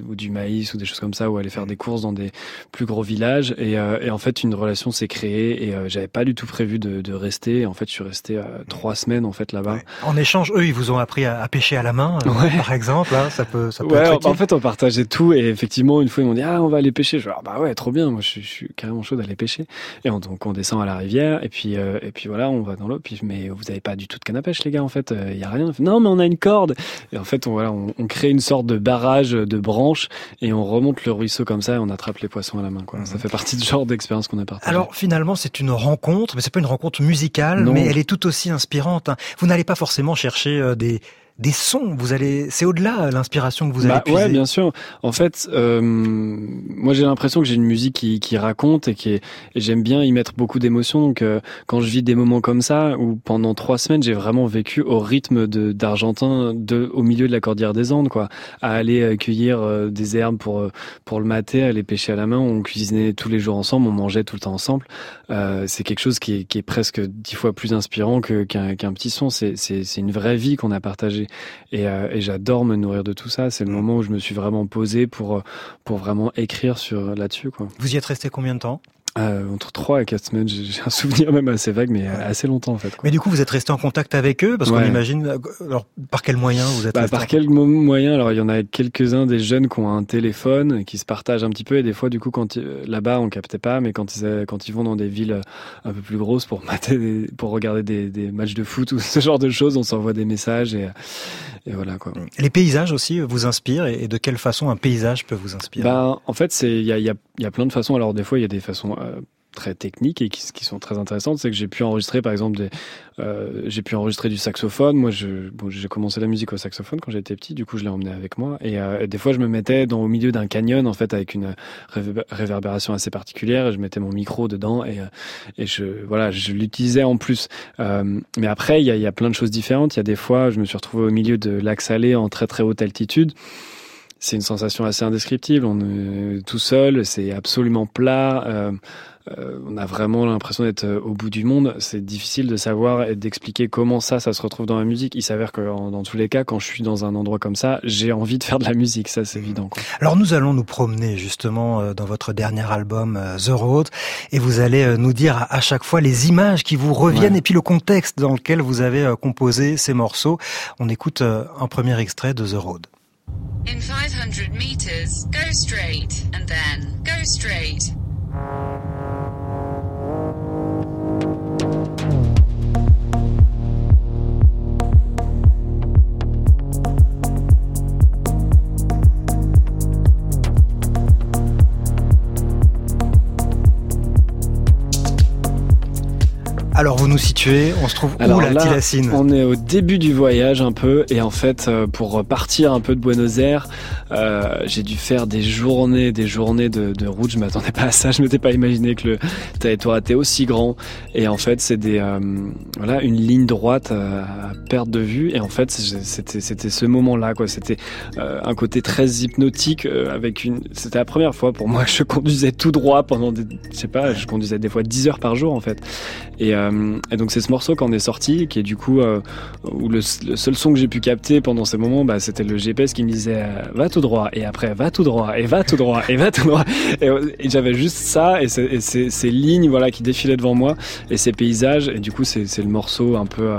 ou du maïs ou des choses comme ça, ou aller faire des courses dans des plus gros villages, et, et en fait une relation s'est créée, et j'avais pas du tout prévu de, de, rester, en fait je suis resté trois semaines en fait là-bas. Ouais. En échange, eux ils vous ont appris à, à pêcher à la main, ouais. par exemple, là, ça peut, ça peut ouais, être en fait on partageait tout, et effectivement une fois ils m'ont dit ah on va aller pêcher, je dis ah, bah ouais trop bien, moi je, je suis carrément chaud d'aller pêcher, et on, donc on descend à la rivière, et puis euh, et puis voilà on va dans l'eau, puis mais vous avez pas du tout de canne à pêche les gars en fait, il euh, y a rien, non mais on a une corde, et en fait on voilà on, on, crée une sorte de barrage de branches et on remonte le ruisseau comme ça et on attrape les poissons à la main quoi. Mmh. Ça fait partie du genre d'expérience qu'on a partagé. Alors finalement c'est une rencontre, mais c'est pas une rencontre musicale, non. mais elle est tout aussi inspirante. Vous n'allez pas forcément chercher euh, des des sons. Vous allez, c'est au-delà l'inspiration que vous allez bah, puiser. Ouais, bien sûr. En fait, euh, moi j'ai l'impression que j'ai une musique qui, qui raconte et qui est, et j'aime bien y mettre beaucoup d'émotions. Donc euh, quand je vis des moments comme ça, où pendant trois semaines j'ai vraiment vécu au rythme de d'Argentin, de au milieu de la cordillère des Andes, quoi, à aller cueillir euh, des herbes pour euh, pour le mater, aller pêcher à la main. On cuisinait tous les jours ensemble, on mangeait tout le temps ensemble. Euh, c'est quelque chose qui est, qui est presque dix fois plus inspirant que qu'un petit son. C'est c'est une vraie vie qu'on a partagée. Et, euh, et j'adore me nourrir de tout ça. C'est le moment où je me suis vraiment posé pour pour vraiment écrire sur là-dessus. Quoi. Vous y êtes resté combien de temps? Euh, entre 3 et 4 semaines, j'ai un souvenir même assez vague, mais ouais. assez longtemps en fait. Quoi. Mais du coup, vous êtes resté en contact avec eux parce ouais. qu'on imagine. Alors, par quel moyen vous êtes bah, Par quel moyen? Alors, il y en a quelques-uns des jeunes qui ont un téléphone, qui se partagent un petit peu, et des fois, du coup, quand là-bas, on captait pas, mais quand ils quand ils vont dans des villes un peu plus grosses pour mater, des, pour regarder des, des, matchs de foot ou ce genre de choses, on s'envoie des messages et, et voilà quoi. Les paysages aussi vous inspirent et de quelle façon un paysage peut vous inspirer? Bah, en fait, c'est il y a, y, a, y a plein de façons. Alors, des fois, il y a des façons euh, très techniques et qui, qui sont très intéressantes. C'est que j'ai pu enregistrer, par exemple, des, euh, j'ai pu enregistrer du saxophone. Moi, je, bon, j'ai commencé la musique au saxophone quand j'étais petit. Du coup, je l'ai emmené avec moi. Et, euh, des fois, je me mettais dans au milieu d'un canyon, en fait, avec une réverbération assez particulière. Et je mettais mon micro dedans et, et je, voilà, je l'utilisais en plus. Euh, mais après, il y a, y a plein de choses différentes. Il y a des fois, je me suis retrouvé au milieu de lacs salés en très très haute altitude c'est une sensation assez indescriptible. On est tout seul, c'est absolument plat. Euh, euh, on a vraiment l'impression d'être au bout du monde. C'est difficile de savoir et d'expliquer comment ça, ça se retrouve dans la musique. Il s'avère que dans tous les cas, quand je suis dans un endroit comme ça, j'ai envie de faire de la musique. Ça, c'est évident. Quoi. Alors nous allons nous promener justement dans votre dernier album The Road, et vous allez nous dire à chaque fois les images qui vous reviennent ouais. et puis le contexte dans lequel vous avez composé ces morceaux. On écoute un premier extrait de The Road. In 500 meters, go straight, and then go straight. Alors vous nous situez, on se trouve Alors où la là, Tilacine? On est au début du voyage un peu et en fait pour partir un peu de Buenos Aires, euh, j'ai dû faire des journées, des journées de, de route. Je m'attendais pas à ça, je m'étais pas imaginé que le territoire était aussi grand et en fait c'est des euh, voilà une ligne droite à, perte de vue et en fait c'était c'était ce moment-là quoi. C'était euh, un côté très hypnotique euh, avec une. C'était la première fois pour moi que je conduisais tout droit pendant des, je sais pas, je conduisais des fois 10 heures par jour en fait et euh, et donc c'est ce morceau qu'on est sorti, qui est du coup euh, où le, le, seul son que j'ai pu capter pendant ces moments, bah, c'était le GPS qui me disait euh, va tout droit et après va tout droit et va tout droit et va tout droit. Et, et j'avais juste ça et, et ces, ces, lignes voilà qui défilaient devant moi et ces paysages et du coup c'est le morceau un peu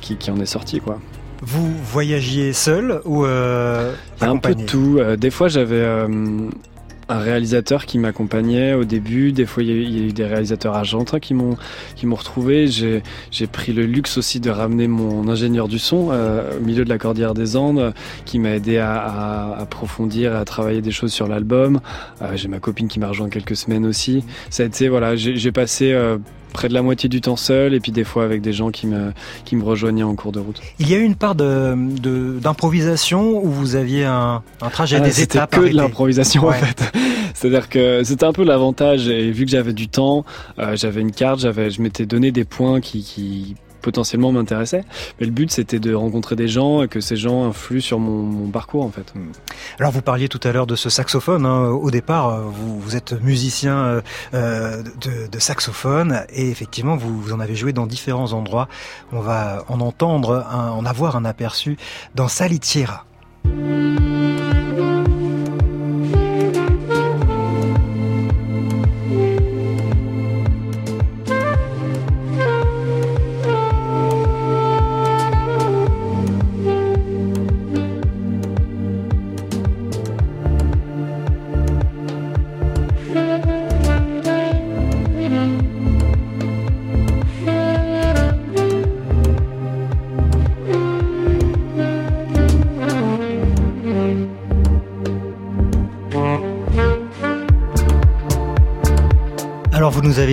qui, qui en est sorti quoi. Vous voyagiez seul ou euh, un peu de tout. des fois j'avais un réalisateur qui m'accompagnait au début. Des fois, il y, a eu des réalisateurs argentins qui m'ont qui m'ont retrouvé. J'ai j'ai pris le luxe aussi de ramener mon ingénieur du son euh, au milieu de la Cordillère des Andes, qui m'a aidé à, à, approfondir, à travailler des choses sur l'album. Euh, j'ai ma copine qui m'a rejoint quelques semaines aussi. Ça a été voilà, j'ai passé euh, près de la moitié du temps seul et puis des fois avec des gens qui me, qui me rejoignaient en cours de route. Il y a eu une part de, de- d'improvisation où vous aviez un, un trajet Ah, des c'était étapes que de l'improvisation en fait. C'est-à-dire que c'était un peu l'avantage et vu que j'avais du temps, euh, j'avais une carte, j'avais, je m'étais donné des points qui, qui potentiellement m'intéressaient. Mais le but c'était de rencontrer des gens et que ces gens influent sur mon, parcours en fait. Alors vous parliez tout à l'heure de ce saxophone. hein. Au départ, euh, vous, êtes musicien euh, euh, de, saxophone et effectivement, vous, en avez joué dans différents endroits. On va en entendre, en avoir un aperçu dans Salitiera.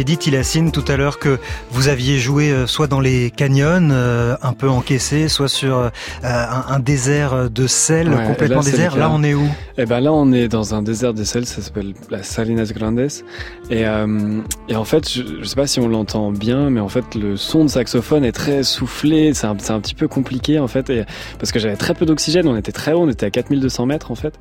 Dit, Tilassine, tout à l'heure que vous aviez joué euh, soit dans les canyons, euh, un peu encaissés, soit sur euh, un, un désert de sel Ouais, complètement là, désert. Là, on est où? Et ben là, on est dans un désert de sel, ça s'appelle la Salinas Grandes. Et, euh, et en fait, je, je sais pas si on l'entend bien, mais en fait, le son de saxophone est très soufflé. C'est un, petit peu compliqué en fait, et, parce que j'avais très peu d'oxygène. On était très haut, on était à 4200 mètres en fait.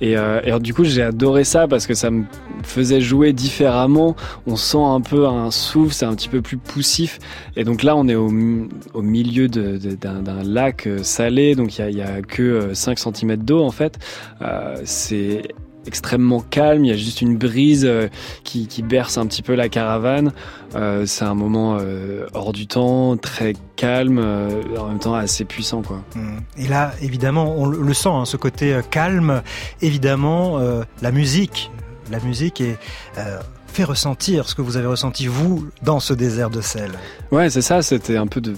Et, et alors, du coup, j'ai adoré ça parce que ça me faisait jouer différemment. On sent un peu un souffle, c'est un petit peu plus poussif. Et donc là, on est au, mi- au milieu d'un lac euh, salé, donc il y a, que euh, 5 cm d'eau en fait. Euh, c'est extrêmement calme, il y a juste une brise euh, qui, berce un petit peu la caravane. Euh, c'est un moment euh, hors du temps, très calme, euh, en même temps assez puissant quoi. Mm. Et là, évidemment, on le sent, hein, ce côté euh, calme. Évidemment, euh, la musique, la musique est, euh, fait ressentir ce que vous avez ressenti vous dans ce désert de sel. Ouais, c'est ça, c'était un peu de,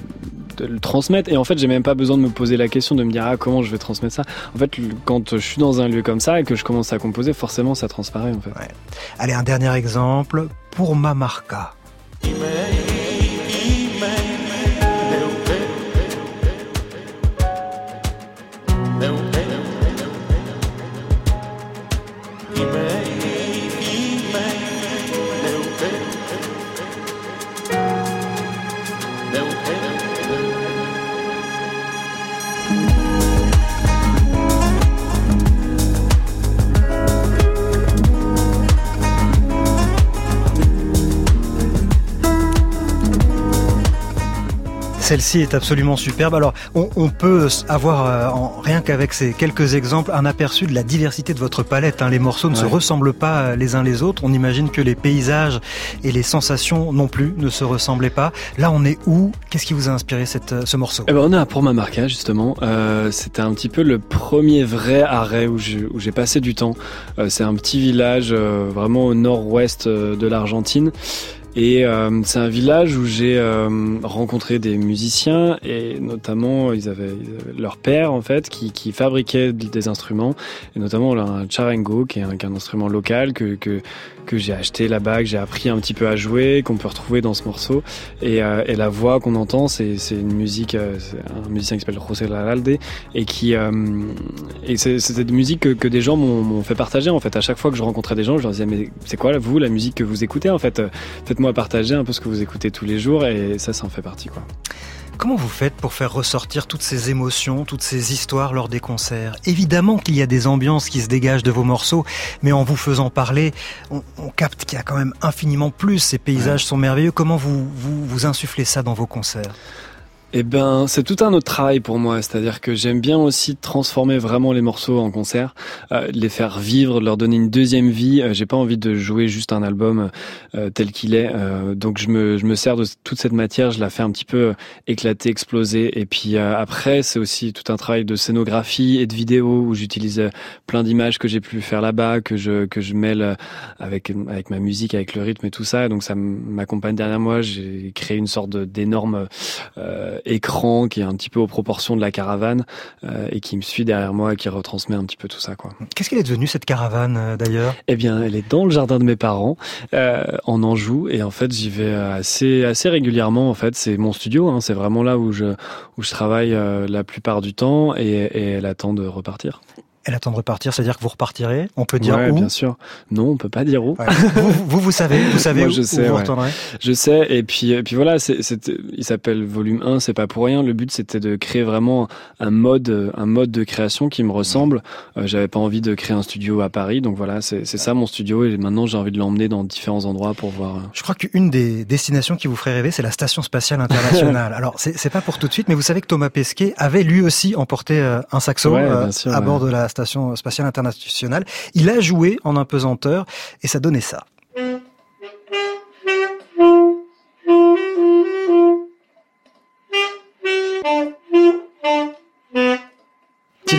de le transmettre. Et en fait, j'ai même pas besoin de me poser la question de me dire ah comment je vais transmettre ça? En fait, quand je suis dans un lieu comme ça et que je commence à composer, forcément ça transparaît en fait. Allez, un dernier exemple pour Mamarca. Celle-ci est absolument superbe. Alors, on, on peut avoir, euh, en- rien qu'avec ces quelques exemples, un aperçu de la diversité de votre palette. hein. Les morceaux ne se ressemblent pas euh, les uns les autres. On imagine que les paysages et les sensations non plus ne se ressemblaient pas. Là, on est où? Qu'est-ce qui vous a inspiré cette, euh, ce morceau? Eh ben, on est à Port-Mamarca justement. Euh, C'était un petit peu le premier vrai arrêt où j'ai passé du temps. Euh, c'est un petit village vraiment au nord-ouest de l'Argentine. Et euh, c'est un village où j'ai euh, rencontré des musiciens et notamment ils avaient, ils avaient leur père en fait qui, qui fabriquait des instruments. Et notamment un charango qui est un, qui est un instrument local que, que, que j'ai acheté là-bas, que j'ai appris un petit peu à jouer, qu'on peut retrouver dans ce morceau. Et, euh, et la voix qu'on entend, c'est une musique, euh, un musicien qui s'appelle José Laralde et qui euh, et c'est des musiques que, que des gens m'ont fait partager en fait. À chaque fois que je rencontrais des gens, je leur disais mais c'est quoi vous la musique que vous écoutez en fait? Faites-moi partager un peu ce que vous écoutez tous les jours et ça, ça en fait partie quoi. Comment vous faites pour faire ressortir toutes ces émotions, toutes ces histoires lors des concerts? Évidemment qu'il y a des ambiances qui se dégagent de vos morceaux, mais en vous faisant parler, on, on capte qu'il y a quand même infiniment plus. Ces paysages sont merveilleux. Comment vous, vous, vous insufflez ça dans vos concerts? Eh ben, c'est tout un autre travail pour moi. C'est-à-dire que j'aime bien aussi transformer vraiment les morceaux en concert, euh, les faire vivre, leur donner une deuxième vie. Euh, J'ai pas envie de jouer juste un album euh, tel qu'il est. Euh, donc je me, je me sers de toute cette matière, je la fais un petit peu éclater, exploser. Et puis euh, après, c'est aussi tout un travail de scénographie et de vidéo où j'utilise plein d'images que j'ai pu faire là-bas, que je que je mêle avec avec ma musique, avec le rythme et tout ça. Donc ça m'accompagne derrière moi. J'ai créé une sorte d'énorme écran qui est un petit peu aux proportions de la caravane et qui me suit derrière moi et qui retransmet un petit peu tout ça. quoi. Qu'est-ce qu'elle est devenue cette caravane d'ailleurs? Eh bien, elle est dans le jardin de mes parents, en Anjou, et en fait j'y vais assez assez régulièrement. En fait, c'est mon studio, hein, c'est vraiment là où je où je travaille la plupart du temps et, et elle attend de repartir. Elle attend de repartir, c'est-à-dire que vous repartirtirez On peut dire ouais, où Bien sûr. Non, on peut pas dire où. Ouais. vous, vous, vous, savez, vous savez Moi, où, je sais, où vous retournerez Je sais, et puis, et puis voilà, il s'appelle Volume 1, c'est pas pour rien. Le but, c'était de créer vraiment un mode, un mode de création qui me ressemble. Euh, j'avais pas envie de créer un studio à Paris, donc voilà, c'est, ça mon studio, et maintenant j'ai envie de l'emmener dans différents endroits pour voir. euh, Je crois qu'une des destinations qui vous ferait rêver, c'est la Station Spatiale Internationale. Alors, c'est, pas pour tout de suite, mais vous savez que Thomas Pesquet avait lui aussi emporté euh, un saxo Ouais, euh, sûr, à bord de la Station Spatiale Internationale. Il a joué en impesanteur et ça donnait ça.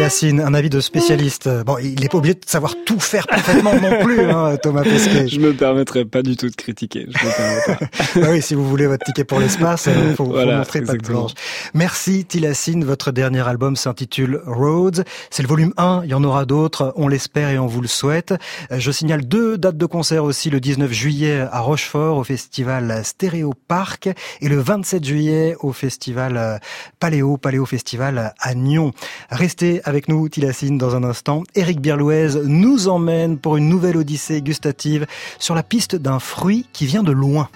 Tilassine, un avis de spécialiste. Bon, il n'est pas obligé de savoir tout faire parfaitement non plus, hein, Thomas Pesquet. Je me permettrai pas du tout de critiquer. Je me pas. Ah oui, si vous voulez votre ticket pour l'espace, il faut, Voilà, faut montrer pas de blanche. Merci Tilassine, votre dernier album s'intitule Roads. C'est le volume 1, il y en aura d'autres, on l'espère et on vous le souhaite. Euh, Je signale deux dates de concert aussi, le 19 juillet à Rochefort au festival Stéréo Park et le 27 juillet au festival euh, Paléo, Paléo Festival à Nyon. Restez avec nous Tilassine dans un instant. Éric Birlouez nous emmène pour une nouvelle odyssée gustative sur la piste d'un fruit qui vient de loin.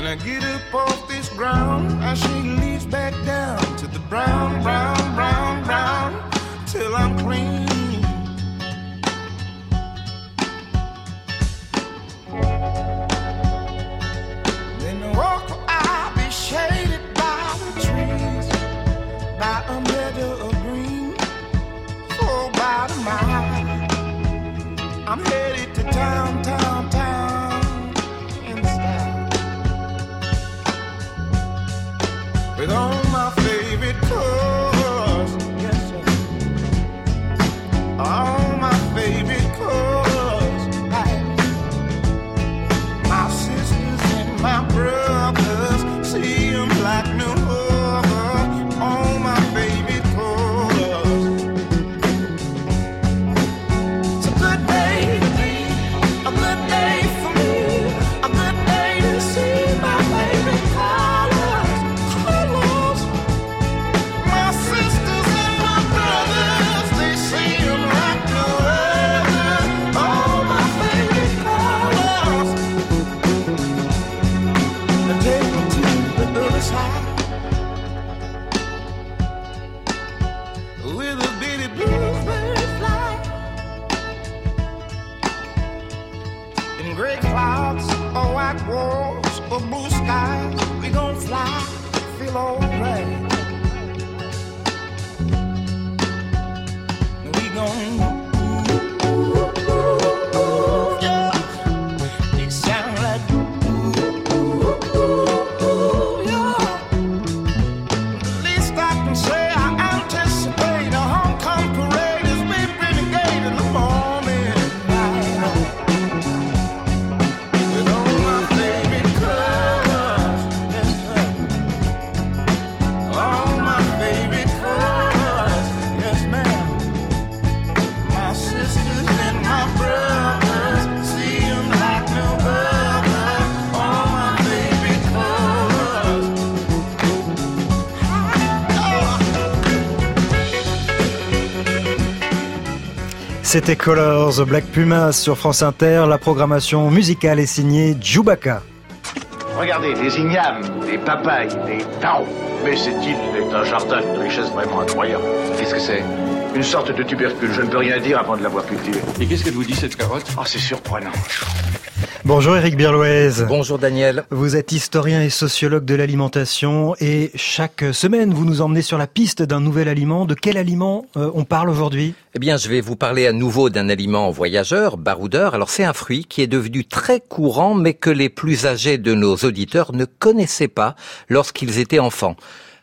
When I get up off this ground, I shake leaves back down to the brown, brown, brown, brown, till I'm clean. Then the walk I'll be shaded by the trees by a meadow of green for about a mile. I'm headed to town, white walls or blue skies We gon' fly, feel alright C'était Colors, Black Pumas sur France Inter. La programmation musicale est signée Djoubaka. Regardez, des ignames, des papayes, des taos. Mais cette île est un jardin de richesse vraiment incroyable. Qu'est-ce que c'est? Une sorte de tubercule. Je ne peux rien dire avant de l'avoir cultivé. Et qu'est-ce qu'elle vous dit, cette carotte? Oh, c'est surprenant. Bonjour Eric Birloez. Bonjour Daniel. Vous êtes historien et sociologue de l'alimentation et chaque semaine vous nous emmenez sur la piste d'un nouvel aliment. De quel aliment euh, on parle aujourd'hui? Eh bien, je vais vous parler à nouveau d'un aliment voyageur, baroudeur. Alors, c'est un fruit qui est devenu très courant, mais que les plus âgés de nos auditeurs ne connaissaient pas lorsqu'ils étaient enfants.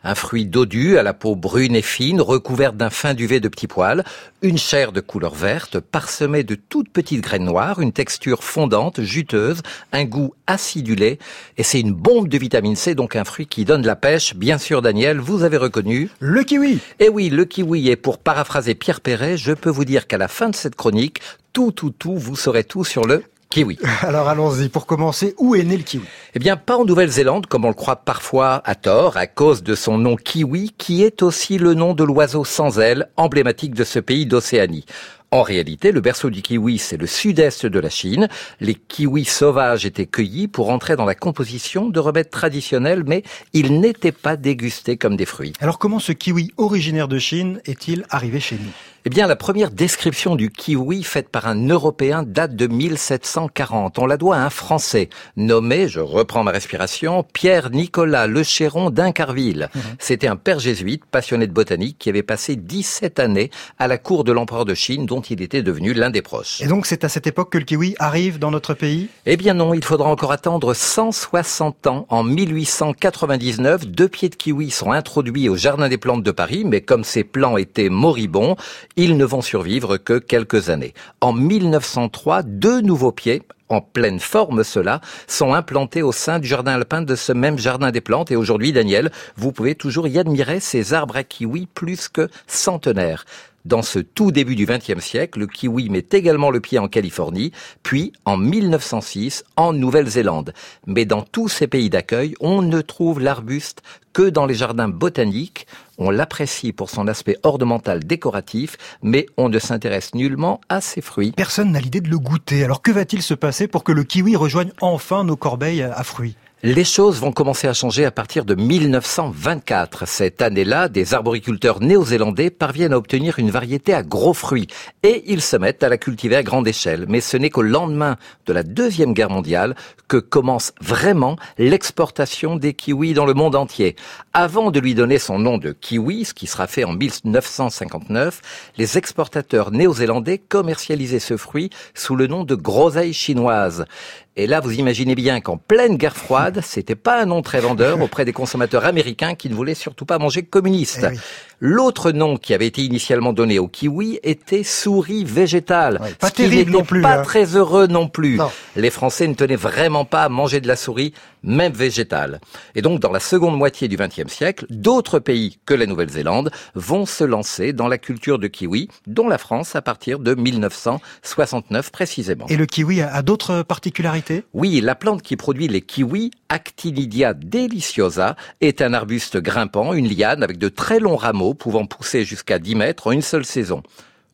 Un fruit dodu à la peau brune et fine, recouverte d'un fin duvet de petits poils, une chair de couleur verte, parsemée de toutes petites graines noires, une texture fondante, juteuse, un goût acidulé, et c'est une bombe de vitamine C, donc un fruit qui donne la pêche. Bien sûr, Daniel, vous avez reconnu Le kiwi Eh oui, le kiwi, et pour paraphraser Pierre Perret, je peux vous dire qu'à la fin de cette chronique, tout, tout, tout, vous saurez tout sur le kiwi. Alors allons-y, pour commencer, où est né le kiwi? Eh bien, pas en Nouvelle-Zélande, comme on le croit parfois à tort, à cause de son nom kiwi, qui est aussi le nom de l'oiseau sans ailes, emblématique de ce pays d'Océanie. En réalité, le berceau du kiwi, c'est le sud-est de la Chine. Les kiwis sauvages étaient cueillis pour entrer dans la composition de remèdes traditionnels, mais ils n'étaient pas dégustés comme des fruits. Alors comment ce kiwi originaire de Chine est-il arrivé chez nous? Eh bien, la première description du kiwi faite par un Européen date de 1740. On la doit à un Français nommé, je reprends ma respiration, Pierre-Nicolas Lechéron d'Incarville. Mmh. C'était un père jésuite passionné de botanique qui avait passé 17 années à la cour de l'empereur de Chine dont il était devenu l'un des proches. Et donc c'est à cette époque que le kiwi arrive dans notre pays? Eh bien non, il faudra encore attendre 160 ans. En 1899, deux pieds de kiwi sont introduits au Jardin des plantes de Paris, mais comme ces plants étaient moribonds, ils ne vont survivre que quelques années. En 1903, deux nouveaux pieds en pleine forme ceux-là, sont implantés au sein du jardin alpin de ce même jardin des plantes. Et aujourd'hui, Daniel, vous pouvez toujours y admirer ces arbres à kiwi plus que centenaires. Dans ce tout début du XXe siècle, le kiwi met également le pied en Californie, puis en 1906 en Nouvelle-Zélande. Mais dans tous ces pays d'accueil, on ne trouve l'arbuste que dans les jardins botaniques. On l'apprécie pour son aspect ornemental décoratif, mais on ne s'intéresse nullement à ses fruits. Personne n'a l'idée de le goûter. Alors que va-t-il se passer pour que le kiwi rejoigne enfin nos corbeilles à fruits? Les choses vont commencer à changer à partir de 1924. Cette année-là, des arboriculteurs néo-zélandais parviennent à obtenir une variété à gros fruits et ils se mettent à la cultiver à grande échelle. Mais ce n'est qu'au lendemain de la Deuxième Guerre mondiale que commence vraiment l'exportation des kiwis dans le monde entier. Avant de lui donner son nom de kiwi, ce qui sera fait en 1959, les exportateurs néo-zélandais commercialisaient ce fruit sous le nom de groseille chinoise. Et là, vous imaginez bien qu'en pleine guerre froide, c'était pas un nom très vendeur auprès des consommateurs américains qui ne voulaient surtout pas manger communiste. Eh. L'autre nom qui avait été initialement donné au kiwi était souris végétale. Ouais, pas ce terrible n'était non plus, Pas hein. très heureux non plus. Non. Les Français ne tenaient vraiment pas à manger de la souris, même végétale. Et donc, dans la seconde moitié du XXe siècle, d'autres pays que la Nouvelle-Zélande vont se lancer dans la culture de kiwi, dont la France à partir de 1969 précisément. Et le kiwi a, a d'autres particularités? Oui, la plante qui produit les kiwis, Actinidia deliciosa, est un arbuste grimpant, une liane avec de très longs rameaux pouvant pousser jusqu'à 10 mètres en une seule saison.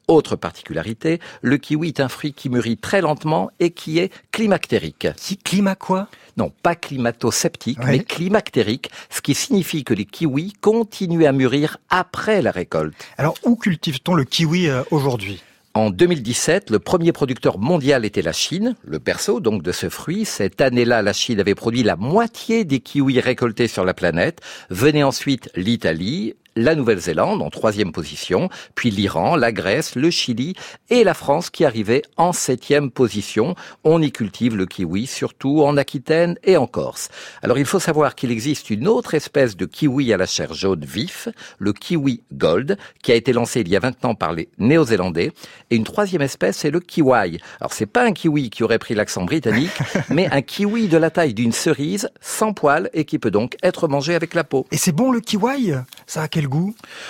Autre particularité, le kiwi est un fruit qui mûrit très lentement et qui est climactérique. Qui climat quoi? Non, pas climato-sceptique, mais climactérique, ce qui signifie que les kiwis continuent à mûrir après la récolte. Alors où cultive-t-on le kiwi euh, aujourd'hui? En 2017, le premier producteur mondial était la Chine, le berceau donc de ce fruit. Cette année-là, la Chine avait produit la moitié des kiwis récoltés sur la planète. Venait ensuite l'Italie, la Nouvelle-Zélande en troisième position, puis l'Iran, la Grèce, le Chili et la France qui arrivait en septième position. On y cultive le kiwi, surtout en Aquitaine et en Corse. Alors il faut savoir qu'il existe une autre espèce de kiwi à la chair jaune vif, le kiwi gold, qui a été lancé il y a 20 ans par les Néo-Zélandais. Et une troisième espèce, c'est le kiwi. Alors c'est pas un kiwi qui aurait pris l'accent britannique, mais un kiwi de la taille d'une cerise, sans poils et qui peut donc être mangé avec la peau. Et c'est bon le kiwi Ça a quel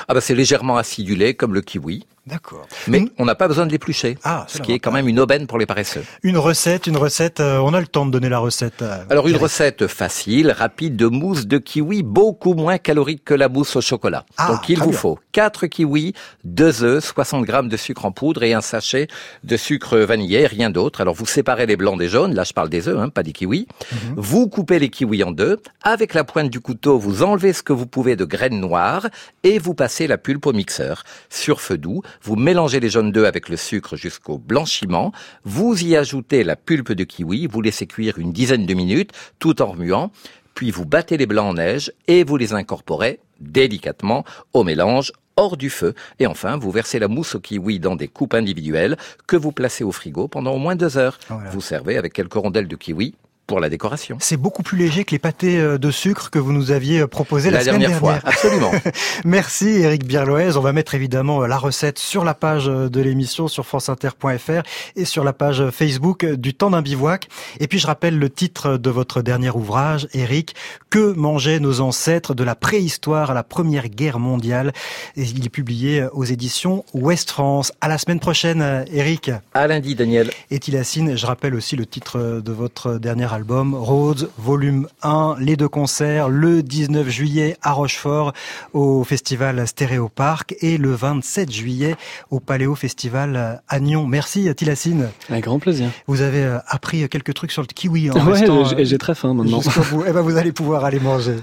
Ah bah c'est légèrement acidulé comme le kiwi. D'accord. Mais on n'a pas besoin de l'éplucher. Ah, ce qui est quand même une aubaine pour les paresseux. Une recette, une recette, euh, on a le temps de donner la recette. euh, Alors une recette facile, rapide de mousse de kiwi, beaucoup moins calorique que la mousse au chocolat. Ah, Donc il vous bien. faut 4 kiwis, 2 œufs, 60 grammes de sucre en poudre et un sachet de sucre vanillé, rien d'autre. Alors vous séparez les blancs des jaunes, là je parle des œufs, hein, pas des kiwis. Mhm. Vous coupez les kiwis en deux. Avec la pointe du couteau, vous enlevez ce que vous pouvez de graines noires et vous passez la pulpe au mixeur. Sur feu doux, Vous mélangez les jaunes d'œufs avec le sucre jusqu'au blanchiment. Vous y ajoutez la pulpe de kiwi. Vous laissez cuire une dizaine de minutes tout en remuant. Puis vous battez les blancs en neige et vous les incorporez délicatement au mélange hors du feu. Et enfin, vous versez la mousse au kiwi dans des coupes individuelles que vous placez au frigo pendant au moins deux heures. Vous servez avec quelques rondelles de kiwi pour la décoration. C'est beaucoup plus léger que les pâtés euh, de sucre que vous nous aviez euh, proposés la, La semaine dernière fois, absolument. Merci Eric Birloez. On va mettre évidemment euh, la recette sur la page de l'émission sur franceinter.fr et sur la page Facebook du temps d'un bivouac. Et puis je rappelle le titre de votre dernier ouvrage, Eric, Que mangeaient nos ancêtres de la préhistoire à la Première Guerre mondiale? Et il est publié aux éditions Ouest France. À la semaine prochaine, Eric. À lundi, Daniel. Et Tilacine, je rappelle aussi le titre de votre dernier album, Rhodes, volume 1, les deux concerts, le 19 juillet à Rochefort au festival Stéréo Park et le 27 juillet au Paléo Festival à Nyon. Merci Tilacine. Avec grand plaisir. Vous avez euh, appris quelques trucs sur le kiwi en Ouais, restant, j'ai- euh, très faim maintenant. Eh ben, vous allez pouvoir aller manger.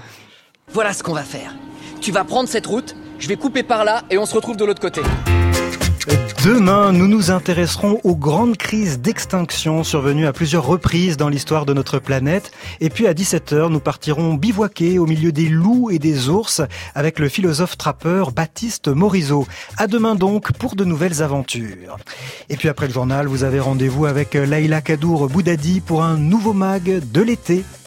Voilà ce qu'on va faire. Tu vas prendre cette route, je vais couper par là et on se retrouve de l'autre côté. Demain, nous nous intéresserons aux grandes crises d'extinction survenues à plusieurs reprises dans l'histoire de notre planète. Et puis à 17h, nous partirons bivouaquer au milieu des loups et des ours avec le philosophe trappeur Baptiste Morisot. À demain donc pour de nouvelles aventures. Et puis après le journal, vous avez rendez-vous avec Laïla Kadour Boudadi pour un nouveau mag de l'été.